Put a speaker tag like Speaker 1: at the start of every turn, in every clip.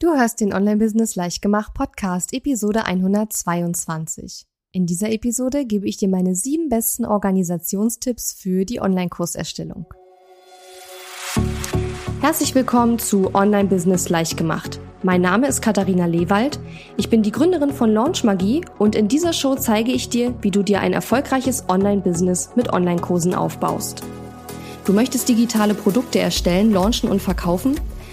Speaker 1: Du hörst den Online-Business Leichtgemacht Podcast, Episode 122. In dieser Episode gebe ich dir meine sieben besten Organisationstipps für die Online-Kurserstellung. Herzlich willkommen zu Online-Business Leichtgemacht. Mein Name ist Katharina Lewald. Ich bin die Gründerin von Launch Magie und in dieser Show zeige ich dir, wie du dir ein erfolgreiches Online-Business mit Online-Kursen aufbaust. Du möchtest digitale Produkte erstellen, launchen und verkaufen?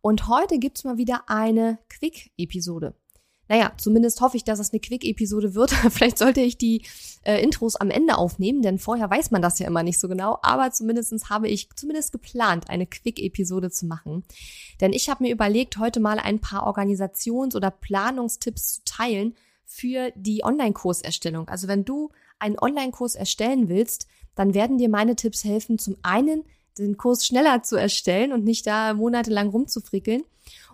Speaker 1: und heute gibt's mal wieder eine Quick-Episode. Naja, zumindest hoffe ich, dass es eine Quick-Episode wird. Vielleicht sollte ich die äh, Intros am Ende aufnehmen, denn vorher weiß man das ja immer nicht so genau. Aber zumindestens habe ich zumindest geplant, eine Quick-Episode zu machen. Denn ich habe mir überlegt, heute mal ein paar Organisations- oder Planungstipps zu teilen für die Online-Kurserstellung. Also wenn du einen Online-Kurs erstellen willst, dann werden dir meine Tipps helfen, zum einen den Kurs schneller zu erstellen und nicht da monatelang rumzufrickeln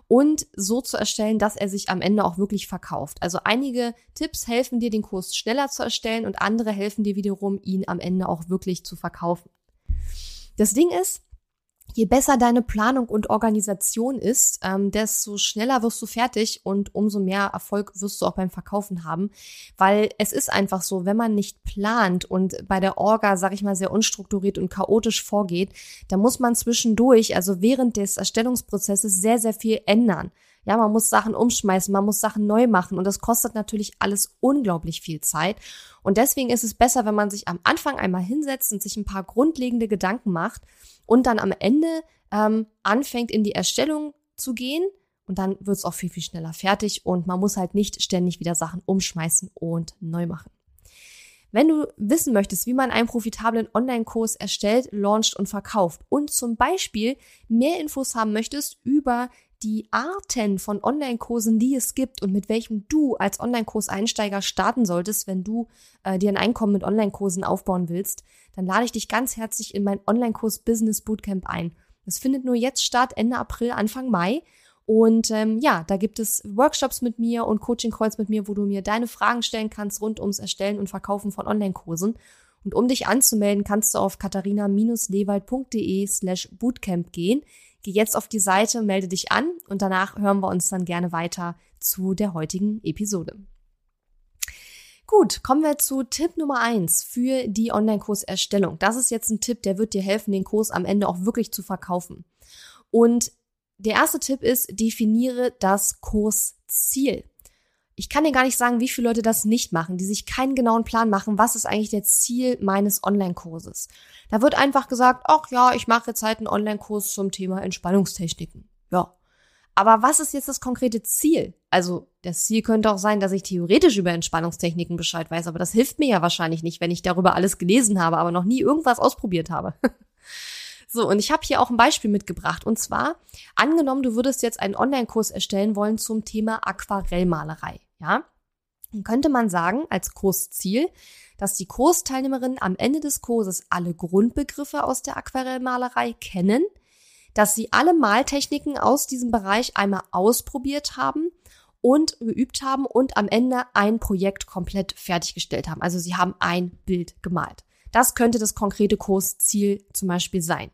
Speaker 1: und so zu erstellen, dass er sich am Ende auch wirklich verkauft. Also einige Tipps helfen dir, den Kurs schneller zu erstellen und andere helfen dir wiederum, ihn am Ende auch wirklich zu verkaufen. Das Ding ist, je besser deine Planung und Organisation ist, ähm, desto schneller wirst du fertig und umso mehr Erfolg wirst du auch beim Verkaufen haben. Weil es ist einfach so, wenn man nicht plant und bei der Orga, sag ich mal, sehr unstrukturiert und chaotisch vorgeht, dann muss man zwischendurch, also während des Erstellungsprozesses, sehr, sehr viel ändern. Ja, man muss Sachen umschmeißen, man muss Sachen neu machen und das kostet natürlich alles unglaublich viel Zeit. Und deswegen ist es besser, wenn man sich am Anfang einmal hinsetzt und sich ein paar grundlegende Gedanken macht und dann am Ende ähm, anfängt in die Erstellung zu gehen und dann wird es auch viel, viel schneller fertig und man muss halt nicht ständig wieder Sachen umschmeißen und neu machen. Wenn du wissen möchtest, wie man einen profitablen Online-Kurs erstellt, launcht und verkauft und zum Beispiel mehr Infos haben möchtest über die Arten von Online-Kursen, die es gibt und mit welchem du als Online-Kurseinsteiger starten solltest, wenn du äh, dir ein Einkommen mit Online-Kursen aufbauen willst, dann lade ich dich ganz herzlich in mein Online-Kurs Business Bootcamp ein. Das findet nur jetzt statt, Ende April, Anfang Mai. Und ähm, ja, da gibt es Workshops mit mir und Coaching-Calls mit mir, wo du mir deine Fragen stellen kannst rund ums Erstellen und Verkaufen von Online-Kursen. Und um dich anzumelden, kannst du auf katharina-lewald.de slash bootcamp gehen. Geh jetzt auf die Seite, melde dich an und danach hören wir uns dann gerne weiter zu der heutigen Episode. Gut, kommen wir zu Tipp Nummer eins für die Online-Kurserstellung. Das ist jetzt ein Tipp, der wird dir helfen, den Kurs am Ende auch wirklich zu verkaufen. Und der erste Tipp ist, definiere das Kursziel ich kann dir gar nicht sagen, wie viele Leute das nicht machen, die sich keinen genauen Plan machen, was ist eigentlich der Ziel meines Online-Kurses. Da wird einfach gesagt, ach ja, ich mache jetzt halt einen Online-Kurs zum Thema Entspannungstechniken. Ja. Aber was ist jetzt das konkrete Ziel? Also, das Ziel könnte auch sein, dass ich theoretisch über Entspannungstechniken Bescheid weiß, aber das hilft mir ja wahrscheinlich nicht, wenn ich darüber alles gelesen habe, aber noch nie irgendwas ausprobiert habe. So, und ich habe hier auch ein Beispiel mitgebracht. Und zwar, angenommen, du würdest jetzt einen Online-Kurs erstellen wollen zum Thema Aquarellmalerei. Ja, dann könnte man sagen, als Kursziel, dass die Kursteilnehmerinnen am Ende des Kurses alle Grundbegriffe aus der Aquarellmalerei kennen, dass sie alle Maltechniken aus diesem Bereich einmal ausprobiert haben und geübt haben und am Ende ein Projekt komplett fertiggestellt haben. Also sie haben ein Bild gemalt. Das könnte das konkrete Kursziel zum Beispiel sein.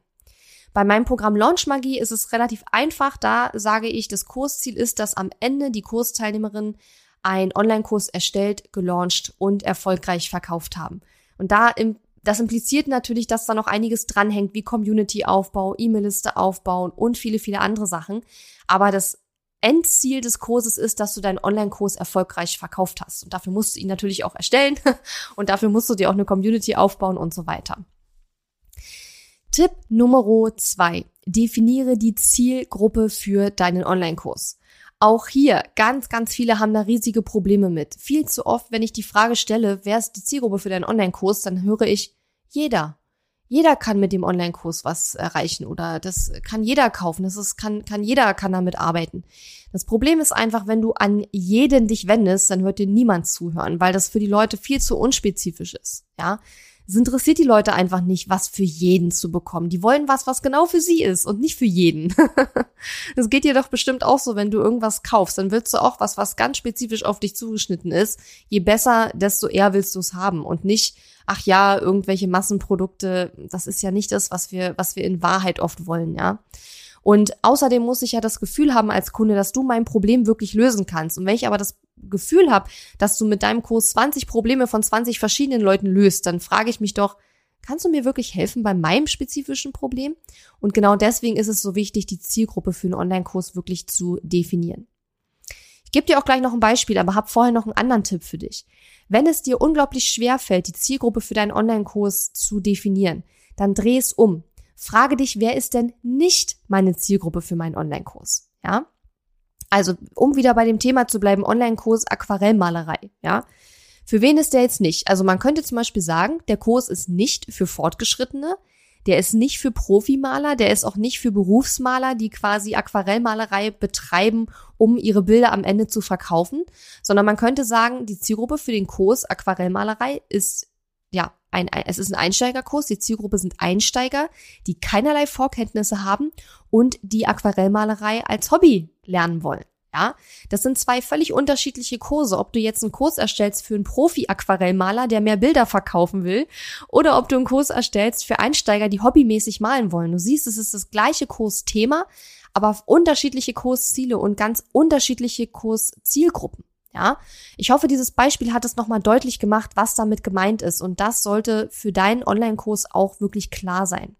Speaker 1: Bei meinem Programm Launch Magie ist es relativ einfach. Da sage ich, das Kursziel ist, dass am Ende die Kursteilnehmerinnen einen Online-Kurs erstellt, gelauncht und erfolgreich verkauft haben. Und da im das impliziert natürlich, dass da noch einiges dranhängt, wie Community-Aufbau, E-Mail-Liste aufbauen und viele, viele andere Sachen. Aber das Endziel des Kurses ist, dass du deinen Online-Kurs erfolgreich verkauft hast. Und dafür musst du ihn natürlich auch erstellen und dafür musst du dir auch eine Community aufbauen und so weiter. Tipp Nummer zwei. Definiere die Zielgruppe für deinen Online-Kurs. Auch hier, ganz, ganz viele haben da riesige Probleme mit. Viel zu oft, wenn ich die Frage stelle, wer ist die Zielgruppe für deinen Online-Kurs, dann höre ich jeder. Jeder kann mit dem Online-Kurs was erreichen oder das kann jeder kaufen. Das ist, kann, kann jeder kann damit arbeiten. Das Problem ist einfach, wenn du an jeden dich wendest, dann wird dir niemand zuhören, weil das für die Leute viel zu unspezifisch ist. Ja, es interessiert die Leute einfach nicht, was für jeden zu bekommen. Die wollen was, was genau für sie ist und nicht für jeden. Das geht dir doch bestimmt auch so, wenn du irgendwas kaufst, dann willst du auch was, was ganz spezifisch auf dich zugeschnitten ist. Je besser, desto eher willst du es haben und nicht, ach ja, irgendwelche Massenprodukte. Das ist ja nicht das, was wir, was wir in Wahrheit oft wollen, ja. Und außerdem muss ich ja das Gefühl haben als Kunde, dass du mein Problem wirklich lösen kannst. Und wenn ich aber das Gefühl habe, dass du mit deinem Kurs 20 Probleme von 20 verschiedenen Leuten löst, dann frage ich mich doch, kannst du mir wirklich helfen bei meinem spezifischen Problem? Und genau deswegen ist es so wichtig, die Zielgruppe für einen Online-Kurs wirklich zu definieren. Ich gebe dir auch gleich noch ein Beispiel, aber habe vorher noch einen anderen Tipp für dich. Wenn es dir unglaublich schwer fällt, die Zielgruppe für deinen Online-Kurs zu definieren, dann dreh es um. Frage dich, wer ist denn nicht meine Zielgruppe für meinen Online-Kurs? Ja? Also, um wieder bei dem Thema zu bleiben, Online-Kurs Aquarellmalerei, ja. Für wen ist der jetzt nicht? Also man könnte zum Beispiel sagen, der Kurs ist nicht für Fortgeschrittene, der ist nicht für Profimaler, der ist auch nicht für Berufsmaler, die quasi Aquarellmalerei betreiben, um ihre Bilder am Ende zu verkaufen, sondern man könnte sagen, die Zielgruppe für den Kurs Aquarellmalerei ist ja, ein, es ist ein Einsteigerkurs. Die Zielgruppe sind Einsteiger, die keinerlei Vorkenntnisse haben und die Aquarellmalerei als Hobby lernen wollen. Ja, das sind zwei völlig unterschiedliche Kurse. Ob du jetzt einen Kurs erstellst für einen Profi-Aquarellmaler, der mehr Bilder verkaufen will, oder ob du einen Kurs erstellst für Einsteiger, die hobbymäßig malen wollen. Du siehst, es ist das gleiche Kursthema, aber unterschiedliche Kursziele und ganz unterschiedliche Kurszielgruppen. Ja, ich hoffe, dieses Beispiel hat es nochmal deutlich gemacht, was damit gemeint ist. Und das sollte für deinen Online-Kurs auch wirklich klar sein.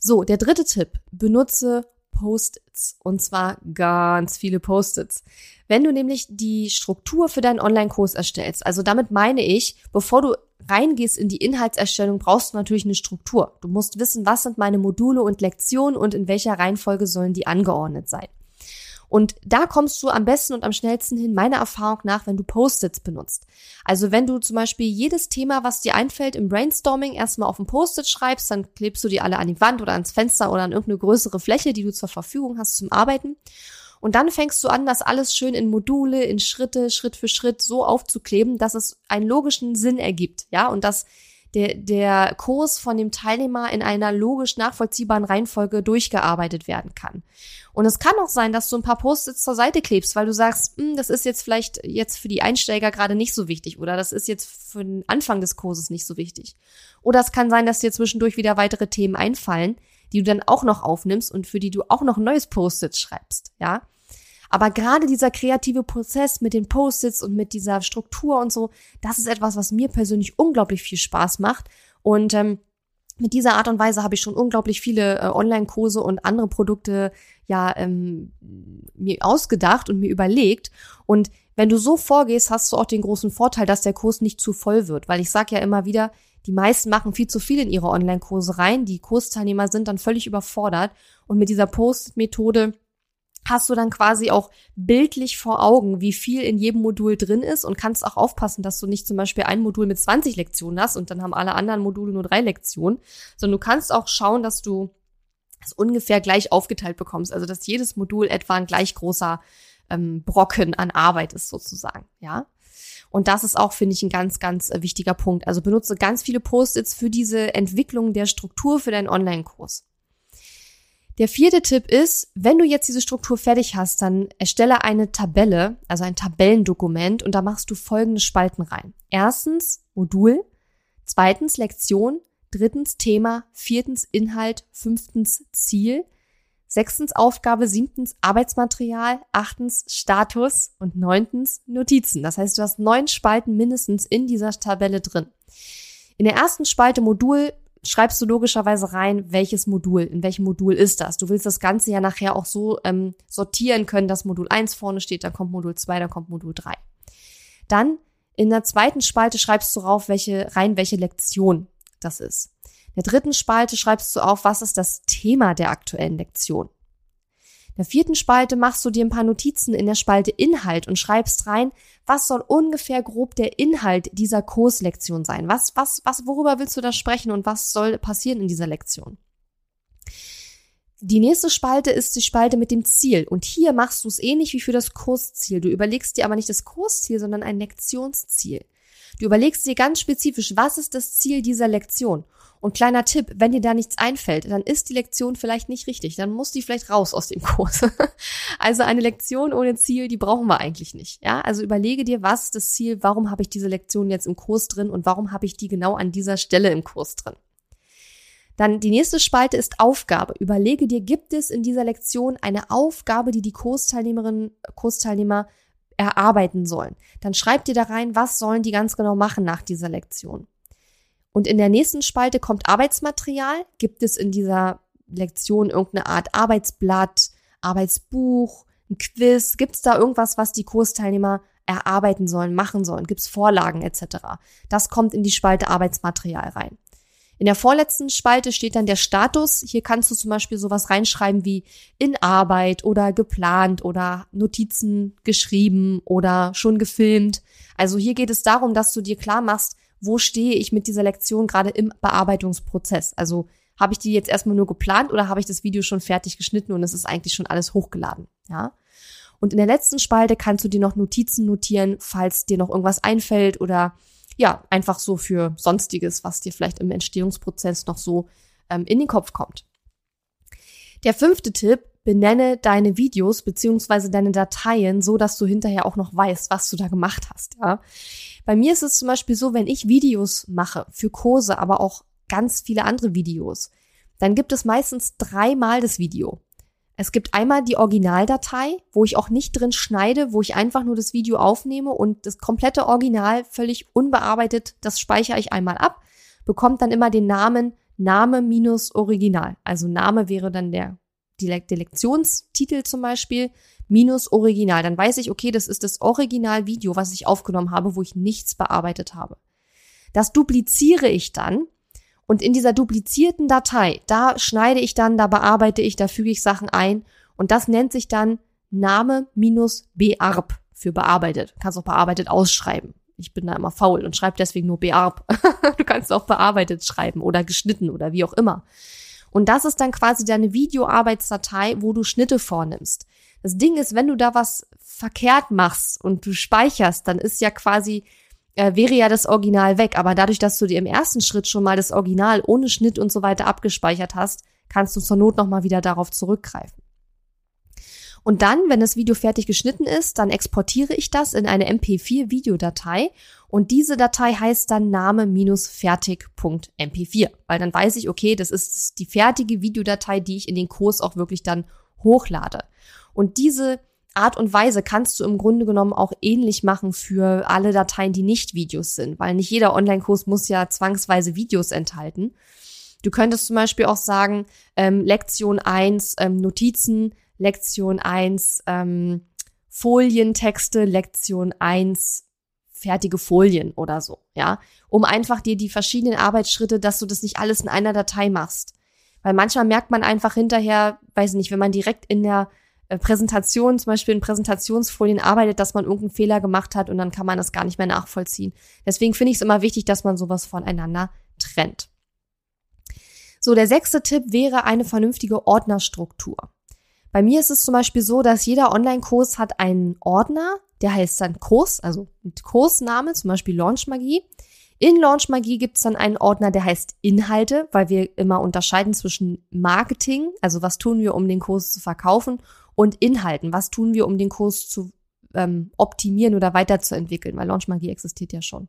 Speaker 1: So, der dritte Tipp. Benutze Post-its. Und zwar ganz viele Post-its. Wenn du nämlich die Struktur für deinen Online-Kurs erstellst, also damit meine ich, bevor du reingehst in die Inhaltserstellung, brauchst du natürlich eine Struktur. Du musst wissen, was sind meine Module und Lektionen und in welcher Reihenfolge sollen die angeordnet sein. Und da kommst du am besten und am schnellsten hin, meiner Erfahrung nach, wenn du Post-its benutzt. Also wenn du zum Beispiel jedes Thema, was dir einfällt im Brainstorming, erstmal auf ein Post-it schreibst, dann klebst du die alle an die Wand oder ans Fenster oder an irgendeine größere Fläche, die du zur Verfügung hast zum Arbeiten. Und dann fängst du an, das alles schön in Module, in Schritte, Schritt für Schritt so aufzukleben, dass es einen logischen Sinn ergibt, ja, und dass der, der Kurs von dem Teilnehmer in einer logisch nachvollziehbaren Reihenfolge durchgearbeitet werden kann. Und es kann auch sein, dass du ein paar Post-its zur Seite klebst, weil du sagst, hm, das ist jetzt vielleicht jetzt für die Einsteiger gerade nicht so wichtig oder das ist jetzt für den Anfang des Kurses nicht so wichtig. Oder es kann sein, dass dir zwischendurch wieder weitere Themen einfallen, die du dann auch noch aufnimmst und für die du auch noch ein neues Post-it schreibst, ja. Aber gerade dieser kreative Prozess mit den Post-its und mit dieser Struktur und so, das ist etwas, was mir persönlich unglaublich viel Spaß macht. Und ähm, mit dieser Art und Weise habe ich schon unglaublich viele äh, Online-Kurse und andere Produkte ja ähm, mir ausgedacht und mir überlegt. Und wenn du so vorgehst, hast du auch den großen Vorteil, dass der Kurs nicht zu voll wird. Weil ich sage ja immer wieder, die meisten machen viel zu viel in ihre Online-Kurse rein. Die Kursteilnehmer sind dann völlig überfordert. Und mit dieser Post-Methode hast du dann quasi auch bildlich vor Augen, wie viel in jedem Modul drin ist und kannst auch aufpassen, dass du nicht zum Beispiel ein Modul mit 20 Lektionen hast und dann haben alle anderen Module nur drei Lektionen, sondern du kannst auch schauen, dass du es ungefähr gleich aufgeteilt bekommst, also dass jedes Modul etwa ein gleich großer ähm, Brocken an Arbeit ist sozusagen, ja. Und das ist auch, finde ich, ein ganz, ganz äh, wichtiger Punkt. Also benutze ganz viele Post-its für diese Entwicklung der Struktur für deinen Online-Kurs. Der vierte Tipp ist, wenn du jetzt diese Struktur fertig hast, dann erstelle eine Tabelle, also ein Tabellendokument und da machst du folgende Spalten rein. Erstens Modul, zweitens Lektion, drittens Thema, viertens Inhalt, fünftens Ziel, sechstens Aufgabe, siebtens Arbeitsmaterial, achtens Status und neuntens Notizen. Das heißt, du hast neun Spalten mindestens in dieser Tabelle drin. In der ersten Spalte Modul schreibst du logischerweise rein, welches Modul, in welchem Modul ist das. Du willst das Ganze ja nachher auch so ähm, sortieren können, dass Modul 1 vorne steht, dann kommt Modul 2, dann kommt Modul 3. Dann in der zweiten Spalte schreibst du rauf, welche, rein, welche Lektion das ist. In der dritten Spalte schreibst du auf, was ist das Thema der aktuellen Lektion. In der vierten Spalte machst du dir ein paar Notizen in der Spalte Inhalt und schreibst rein, was soll ungefähr grob der Inhalt dieser Kurslektion sein? Was, was, was, worüber willst du da sprechen und was soll passieren in dieser Lektion? Die nächste Spalte ist die Spalte mit dem Ziel. Und hier machst du es ähnlich wie für das Kursziel. Du überlegst dir aber nicht das Kursziel, sondern ein Lektionsziel. Du überlegst dir ganz spezifisch, was ist das Ziel dieser Lektion? Und kleiner Tipp, wenn dir da nichts einfällt, dann ist die Lektion vielleicht nicht richtig. Dann muss die vielleicht raus aus dem Kurs. also eine Lektion ohne Ziel, die brauchen wir eigentlich nicht. Ja, also überlege dir, was ist das Ziel? Warum habe ich diese Lektion jetzt im Kurs drin und warum habe ich die genau an dieser Stelle im Kurs drin? Dann die nächste Spalte ist Aufgabe. Überlege dir, gibt es in dieser Lektion eine Aufgabe, die die Kursteilnehmerinnen, Kursteilnehmer erarbeiten sollen? Dann schreib dir da rein, was sollen die ganz genau machen nach dieser Lektion. Und in der nächsten Spalte kommt Arbeitsmaterial. Gibt es in dieser Lektion irgendeine Art Arbeitsblatt, Arbeitsbuch, ein Quiz? Gibt es da irgendwas, was die Kursteilnehmer erarbeiten sollen, machen sollen? Gibt es Vorlagen etc.? Das kommt in die Spalte Arbeitsmaterial rein. In der vorletzten Spalte steht dann der Status. Hier kannst du zum Beispiel sowas reinschreiben wie in Arbeit oder geplant oder Notizen geschrieben oder schon gefilmt. Also hier geht es darum, dass du dir klar machst, wo stehe ich mit dieser Lektion gerade im Bearbeitungsprozess. Also habe ich die jetzt erstmal nur geplant oder habe ich das Video schon fertig geschnitten und es ist eigentlich schon alles hochgeladen, ja? Und in der letzten Spalte kannst du dir noch Notizen notieren, falls dir noch irgendwas einfällt oder ja, einfach so für Sonstiges, was dir vielleicht im Entstehungsprozess noch so ähm, in den Kopf kommt. Der fünfte Tipp, benenne deine Videos beziehungsweise deine Dateien so, dass du hinterher auch noch weißt, was du da gemacht hast. Ja? Bei mir ist es zum Beispiel so, wenn ich Videos mache für Kurse, aber auch ganz viele andere Videos, dann gibt es meistens dreimal das Video. Es gibt einmal die Originaldatei, wo ich auch nicht drin schneide, wo ich einfach nur das Video aufnehme und das komplette Original völlig unbearbeitet, das speichere ich einmal ab, bekommt dann immer den Namen Name minus Original. Also Name wäre dann der, der Lektionstitel zum Beispiel minus Original. Dann weiß ich, okay, das ist das Originalvideo, was ich aufgenommen habe, wo ich nichts bearbeitet habe. Das dupliziere ich dann und in dieser duplizierten Datei, da schneide ich dann, da bearbeite ich, da füge ich Sachen ein. Und das nennt sich dann Name minus bearb für bearbeitet. Du kannst auch bearbeitet ausschreiben. Ich bin da immer faul und schreibe deswegen nur bearb. du kannst auch bearbeitet schreiben oder geschnitten oder wie auch immer. Und das ist dann quasi deine Videoarbeitsdatei, wo du Schnitte vornimmst. Das Ding ist, wenn du da was verkehrt machst und du speicherst, dann ist ja quasi äh, wäre ja das Original weg. Aber dadurch, dass du dir im ersten Schritt schon mal das Original ohne Schnitt und so weiter abgespeichert hast, kannst du zur Not nochmal wieder darauf zurückgreifen. Und dann, wenn das Video fertig geschnitten ist, dann exportiere ich das in eine MP4-Videodatei und diese Datei heißt dann name-fertig.mp4, weil dann weiß ich, okay, das ist die fertige Videodatei, die ich in den Kurs auch wirklich dann hochlade. Und diese Art und Weise kannst du im Grunde genommen auch ähnlich machen für alle Dateien, die nicht Videos sind, weil nicht jeder Online-Kurs muss ja zwangsweise Videos enthalten. Du könntest zum Beispiel auch sagen, ähm, Lektion 1 ähm, Notizen, Lektion 1 ähm, Folientexte, Lektion 1 fertige Folien oder so, ja, um einfach dir die verschiedenen Arbeitsschritte, dass du das nicht alles in einer Datei machst. Weil manchmal merkt man einfach hinterher, weiß nicht, wenn man direkt in der äh, Präsentation, zum Beispiel in Präsentationsfolien arbeitet, dass man irgendeinen Fehler gemacht hat und dann kann man das gar nicht mehr nachvollziehen. Deswegen finde ich es immer wichtig, dass man sowas voneinander trennt. So, der sechste Tipp wäre eine vernünftige Ordnerstruktur. Bei mir ist es zum Beispiel so, dass jeder Online-Kurs hat einen Ordner, der heißt dann Kurs, also Kursname, zum Beispiel Launch Magie. In Launch Magie gibt es dann einen Ordner, der heißt Inhalte, weil wir immer unterscheiden zwischen Marketing, also was tun wir, um den Kurs zu verkaufen, und Inhalten. Was tun wir, um den Kurs zu ähm, optimieren oder weiterzuentwickeln? Weil Launchmagie existiert ja schon.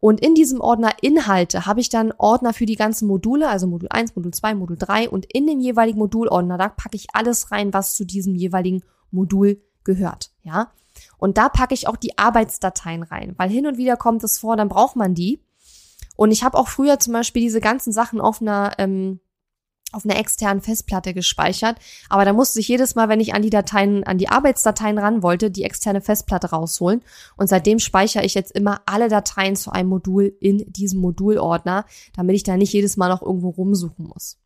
Speaker 1: Und in diesem Ordner Inhalte habe ich dann Ordner für die ganzen Module, also Modul 1, Modul 2, Modul 3 und in dem jeweiligen Modulordner, da packe ich alles rein, was zu diesem jeweiligen Modul gehört, ja. Und da packe ich auch die Arbeitsdateien rein, weil hin und wieder kommt es vor, dann braucht man die. Und ich habe auch früher zum Beispiel diese ganzen Sachen auf einer ähm, auf einer externen Festplatte gespeichert. Aber da musste ich jedes Mal, wenn ich an die Dateien, an die Arbeitsdateien ran wollte, die externe Festplatte rausholen. Und seitdem speichere ich jetzt immer alle Dateien zu einem Modul in diesem Modulordner, damit ich da nicht jedes Mal noch irgendwo rumsuchen muss.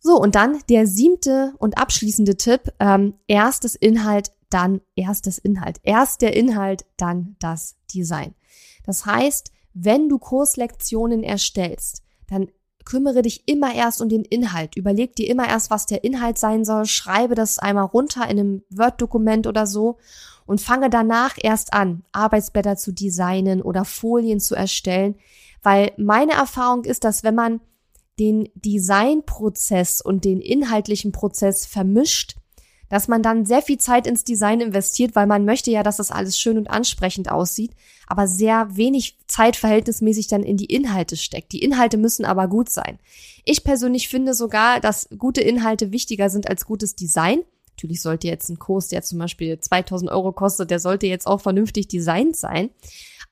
Speaker 1: So, und dann der siebte und abschließende Tipp. Ähm, erst das Inhalt, dann erst das Inhalt. Erst der Inhalt, dann das Design. Das heißt, wenn du Kurslektionen erstellst, dann kümmere dich immer erst um den Inhalt. Überleg dir immer erst, was der Inhalt sein soll. Schreibe das einmal runter in einem Word-Dokument oder so und fange danach erst an, Arbeitsblätter zu designen oder Folien zu erstellen. Weil meine Erfahrung ist, dass wenn man den Designprozess und den inhaltlichen Prozess vermischt, dass man dann sehr viel Zeit ins Design investiert, weil man möchte ja, dass das alles schön und ansprechend aussieht, aber sehr wenig Zeit verhältnismäßig dann in die Inhalte steckt. Die Inhalte müssen aber gut sein. Ich persönlich finde sogar, dass gute Inhalte wichtiger sind als gutes Design. Natürlich sollte jetzt ein Kurs, der zum Beispiel 2000 Euro kostet, der sollte jetzt auch vernünftig designt sein.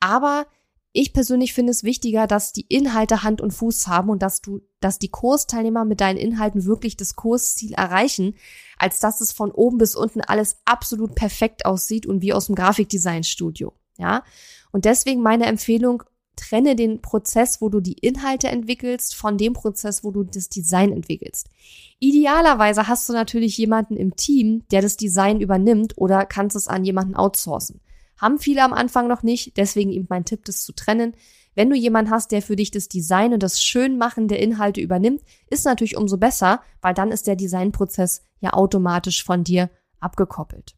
Speaker 1: Aber ich persönlich finde es wichtiger, dass die Inhalte Hand und Fuß haben und dass du, dass die Kursteilnehmer mit deinen Inhalten wirklich das Kursziel erreichen, als dass es von oben bis unten alles absolut perfekt aussieht und wie aus dem Grafikdesignstudio. Ja. Und deswegen meine Empfehlung, trenne den Prozess, wo du die Inhalte entwickelst, von dem Prozess, wo du das Design entwickelst. Idealerweise hast du natürlich jemanden im Team, der das Design übernimmt oder kannst es an jemanden outsourcen. Haben viele am Anfang noch nicht, deswegen eben mein Tipp, das zu trennen. Wenn du jemanden hast, der für dich das Design und das Schönmachen der Inhalte übernimmt, ist natürlich umso besser, weil dann ist der Designprozess ja automatisch von dir abgekoppelt.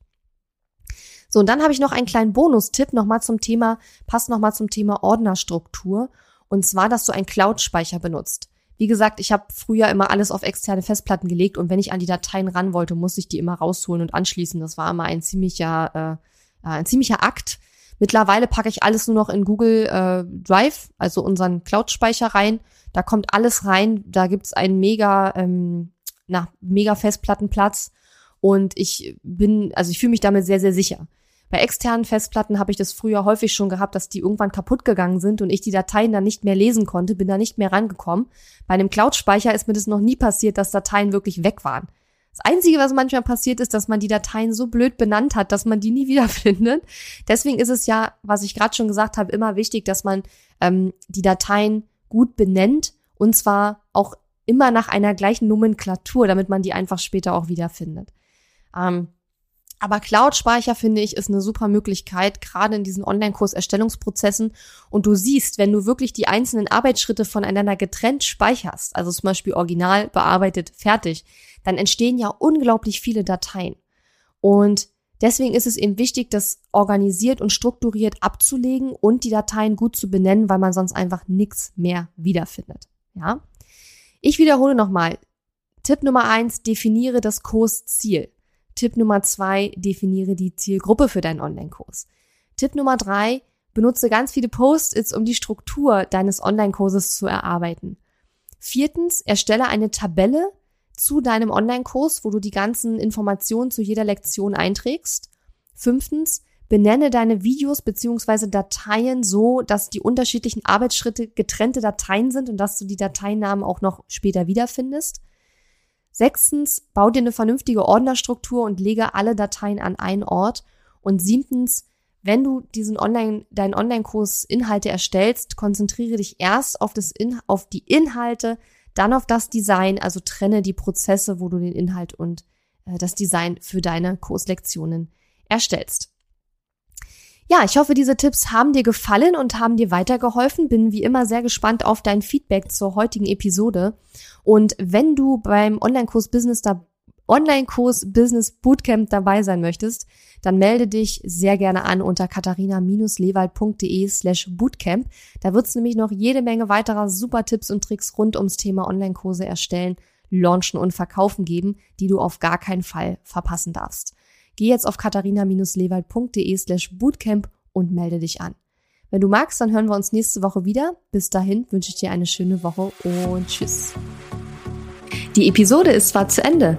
Speaker 1: So, und dann habe ich noch einen kleinen Bonustipp nochmal zum Thema, passt nochmal zum Thema Ordnerstruktur. Und zwar, dass du einen Cloud-Speicher benutzt. Wie gesagt, ich habe früher immer alles auf externe Festplatten gelegt und wenn ich an die Dateien ran wollte, musste ich die immer rausholen und anschließen. Das war immer ein ziemlicher äh, ein ziemlicher Akt. Mittlerweile packe ich alles nur noch in Google äh, Drive, also unseren Cloud-Speicher rein. Da kommt alles rein. Da gibt's einen mega, ähm, na, mega Festplattenplatz. Und ich bin, also ich fühle mich damit sehr, sehr sicher. Bei externen Festplatten habe ich das früher häufig schon gehabt, dass die irgendwann kaputt gegangen sind und ich die Dateien dann nicht mehr lesen konnte, bin da nicht mehr rangekommen. Bei einem Cloud-Speicher ist mir das noch nie passiert, dass Dateien wirklich weg waren. Das Einzige, was manchmal passiert, ist, dass man die Dateien so blöd benannt hat, dass man die nie wiederfindet. Deswegen ist es ja, was ich gerade schon gesagt habe, immer wichtig, dass man ähm, die Dateien gut benennt und zwar auch immer nach einer gleichen Nomenklatur, damit man die einfach später auch wiederfindet. Ähm, aber Cloud-Speicher, finde ich, ist eine super Möglichkeit, gerade in diesen Online-Kurs-Erstellungsprozessen. Und du siehst, wenn du wirklich die einzelnen Arbeitsschritte voneinander getrennt speicherst, also zum Beispiel original, bearbeitet, fertig, dann entstehen ja unglaublich viele Dateien. Und deswegen ist es eben wichtig, das organisiert und strukturiert abzulegen und die Dateien gut zu benennen, weil man sonst einfach nichts mehr wiederfindet. Ja? Ich wiederhole nochmal. Tipp Nummer eins, definiere das Kursziel. Tipp Nummer zwei, definiere die Zielgruppe für deinen Online-Kurs. Tipp Nummer drei, benutze ganz viele Post-its, um die Struktur deines Online-Kurses zu erarbeiten. Viertens, erstelle eine Tabelle zu deinem Online-Kurs, wo du die ganzen Informationen zu jeder Lektion einträgst. Fünftens, benenne deine Videos beziehungsweise Dateien so, dass die unterschiedlichen Arbeitsschritte getrennte Dateien sind und dass du die Dateinamen auch noch später wiederfindest. Sechstens, bau dir eine vernünftige Ordnerstruktur und lege alle Dateien an einen Ort. Und siebtens, wenn du diesen Online, deinen Online-Kurs Inhalte erstellst, konzentriere dich erst auf das In auf die Inhalte, dann auf das Design, also trenne die Prozesse, wo du den Inhalt und äh, das Design für deine Kurslektionen erstellst. Ja, ich hoffe, diese Tipps haben dir gefallen und haben dir weitergeholfen. Bin wie immer sehr gespannt auf dein Feedback zur heutigen Episode. Und wenn du beim Online-Kurs Business da Online-Kurs Business Bootcamp dabei sein möchtest, dann melde dich sehr gerne an unter katharina-lewald.de slash bootcamp. Da wird es nämlich noch jede Menge weiterer super Tipps und Tricks rund ums Thema Online-Kurse erstellen, launchen und verkaufen geben, die du auf gar keinen Fall verpassen darfst. Geh jetzt auf katharina-lewald.de slash bootcamp und melde dich an. Wenn du magst, dann hören wir uns nächste Woche wieder. Bis dahin wünsche ich dir eine schöne Woche und tschüss. Die Episode ist zwar zu Ende,